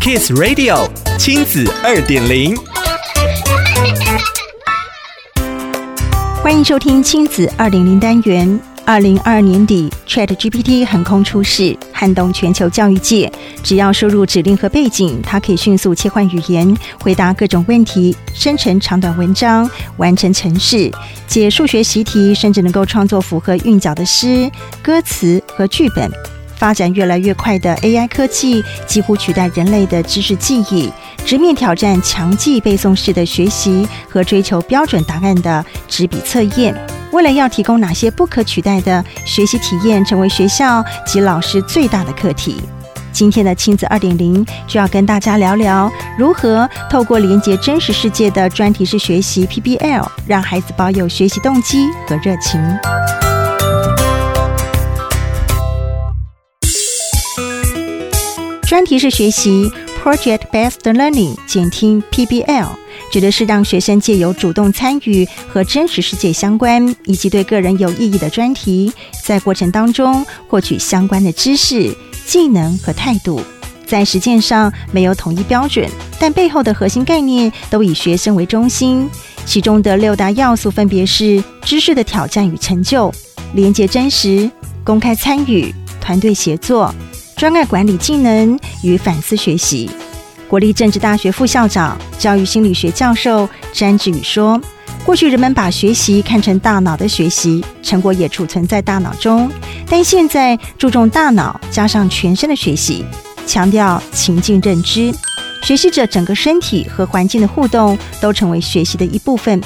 Kiss Radio 亲子二点零，欢迎收听亲子二点零单元。二零二二年底，ChatGPT 横空出世，撼动全球教育界。只要输入指令和背景，它可以迅速切换语言，回答各种问题，生成长短文章，完成程式，解数学习题，甚至能够创作符合韵脚的诗、歌词和剧本。发展越来越快的 AI 科技，几乎取代人类的知识记忆，直面挑战强记背诵式的学习和追求标准答案的纸笔测验。为了要提供哪些不可取代的学习体验，成为学校及老师最大的课题。今天的亲子二点零就要跟大家聊聊，如何透过连接真实世界的专题式学习 PBL，让孩子保有学习动机和热情。专题式学习 （Project-Based Learning） 简称 PBL。指的是让学生借由主动参与和真实世界相关以及对个人有意义的专题，在过程当中获取相关的知识、技能和态度。在实践上没有统一标准，但背后的核心概念都以学生为中心。其中的六大要素分别是：知识的挑战与成就、连结真实、公开参与、团队协作、专案管理技能与反思学习。国立政治大学副校长、教育心理学教授詹志宇说：“过去人们把学习看成大脑的学习，成果也储存在大脑中，但现在注重大脑加上全身的学习，强调情境认知，学习者整个身体和环境的互动都成为学习的一部分。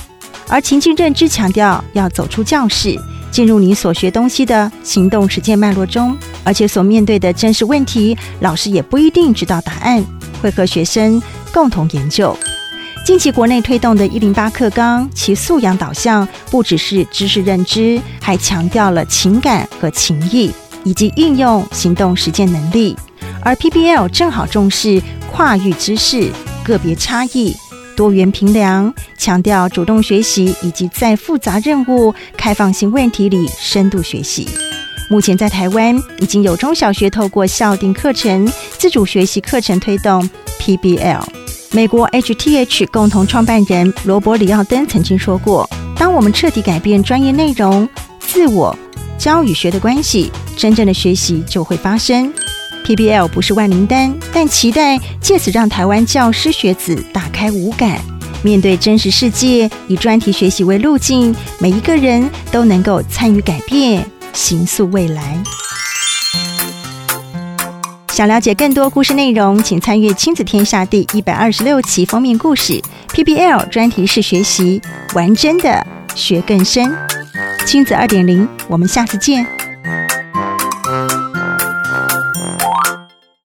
而情境认知强调要走出教室，进入你所学东西的行动实践脉络中，而且所面对的真实问题，老师也不一定知道答案。”会和学生共同研究。近期国内推动的“一零八课纲”，其素养导向不只是知识认知，还强调了情感和情谊，以及应用行动实践能力。而 PBL 正好重视跨域知识、个别差异、多元评量，强调主动学习以及在复杂任务、开放性问题里深度学习。目前在台湾已经有中小学透过校订课程、自主学习课程推动 PBL。美国 HTH 共同创办人罗伯·里奥登曾经说过：“当我们彻底改变专业内容、自我、教与学的关系，真正的学习就会发生。PBL 不是万灵丹，但期待借此让台湾教师学子打开五感，面对真实世界，以专题学习为路径，每一个人都能够参与改变。”行塑未来。想了解更多故事内容，请参阅《亲子天下》第一百二十六期封面故事 “PBL 专题式学习，玩真的学更深”。亲子二点零，我们下次见。